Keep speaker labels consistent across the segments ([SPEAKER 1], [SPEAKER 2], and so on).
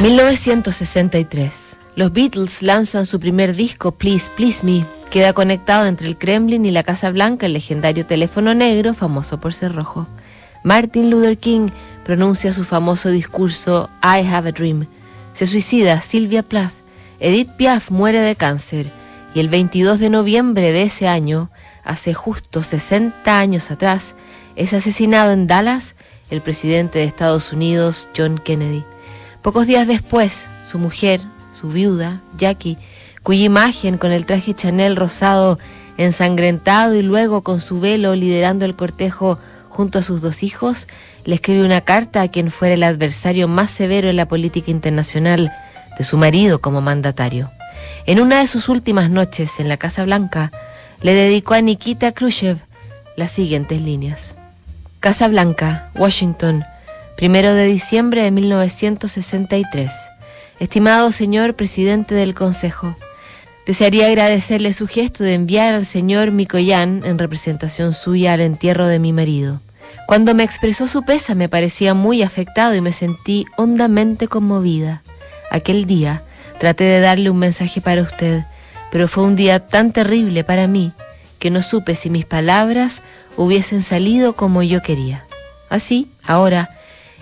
[SPEAKER 1] 1963. Los Beatles lanzan su primer disco, Please, Please Me. Queda conectado entre el Kremlin y la Casa Blanca el legendario teléfono negro, famoso por ser rojo. Martin Luther King pronuncia su famoso discurso I Have a Dream. Se suicida Sylvia Plath. Edith Piaf muere de cáncer. Y el 22 de noviembre de ese año, hace justo 60 años atrás, es asesinado en Dallas el presidente de Estados Unidos, John Kennedy. Pocos días después, su mujer, su viuda, Jackie, cuya imagen con el traje Chanel rosado ensangrentado y luego con su velo liderando el cortejo junto a sus dos hijos, le escribe una carta a quien fuera el adversario más severo en la política internacional de su marido como mandatario. En una de sus últimas noches en la Casa Blanca, le dedicó a Nikita Khrushchev las siguientes líneas. Casa Blanca, Washington, primero de diciembre de 1963. Estimado señor presidente del Consejo, desearía agradecerle su gesto de enviar al señor Mikoyan en representación suya al entierro de mi marido. Cuando me expresó su pesa me parecía muy afectado y me sentí hondamente conmovida. Aquel día traté de darle un mensaje para usted, pero fue un día tan terrible para mí que no supe si mis palabras hubiesen salido como yo quería. Así, ahora,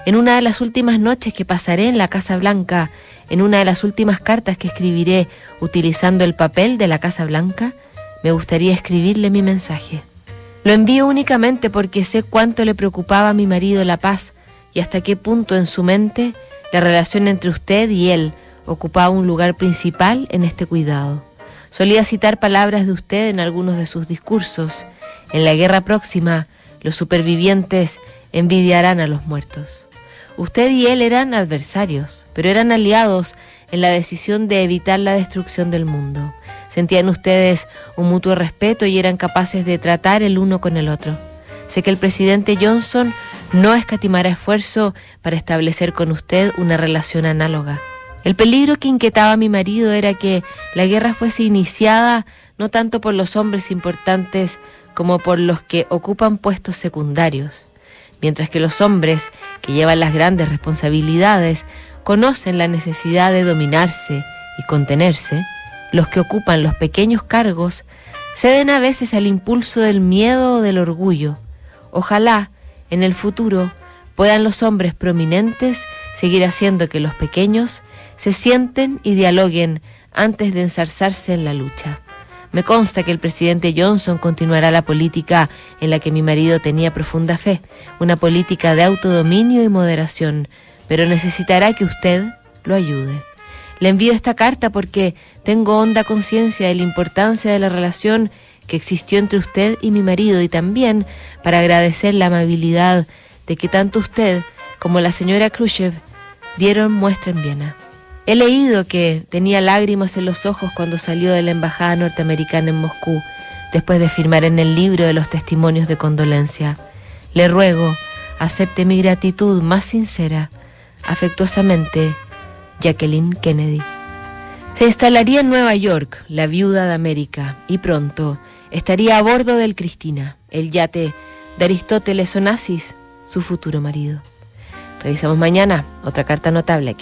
[SPEAKER 1] en una de las últimas noches que pasaré en la Casa Blanca, en una de las últimas cartas que escribiré utilizando el papel de la Casa Blanca, me gustaría escribirle mi mensaje. Lo envío únicamente porque sé cuánto le preocupaba a mi marido la paz y hasta qué punto en su mente la relación entre usted y él ocupaba un lugar principal en este cuidado. Solía citar palabras de usted en algunos de sus discursos. En la guerra próxima, los supervivientes envidiarán a los muertos. Usted y él eran adversarios, pero eran aliados en la decisión de evitar la destrucción del mundo. Sentían ustedes un mutuo respeto y eran capaces de tratar el uno con el otro. Sé que el presidente Johnson no escatimará esfuerzo para establecer con usted una relación análoga. El peligro que inquietaba a mi marido era que la guerra fuese iniciada no tanto por los hombres importantes como por los que ocupan puestos secundarios mientras que los hombres que llevan las grandes responsabilidades conocen la necesidad de dominarse y contenerse, los que ocupan los pequeños cargos ceden a veces al impulso del miedo o del orgullo. Ojalá, en el futuro, puedan los hombres prominentes seguir haciendo que los pequeños se sienten y dialoguen antes de ensarzarse en la lucha. Me consta que el presidente Johnson continuará la política en la que mi marido tenía profunda fe, una política de autodominio y moderación, pero necesitará que usted lo ayude. Le envío esta carta porque tengo honda conciencia de la importancia de la relación que existió entre usted y mi marido y también para agradecer la amabilidad de que tanto usted como la señora Khrushchev dieron muestra en Viena. He leído que tenía lágrimas en los ojos cuando salió de la embajada norteamericana en Moscú, después de firmar en el libro de los testimonios de condolencia. Le ruego, acepte mi gratitud más sincera, afectuosamente, Jacqueline Kennedy. Se instalaría en Nueva York, la viuda de América, y pronto estaría a bordo del Cristina, el yate de Aristóteles Onassis, su futuro marido. Revisamos mañana otra carta notable.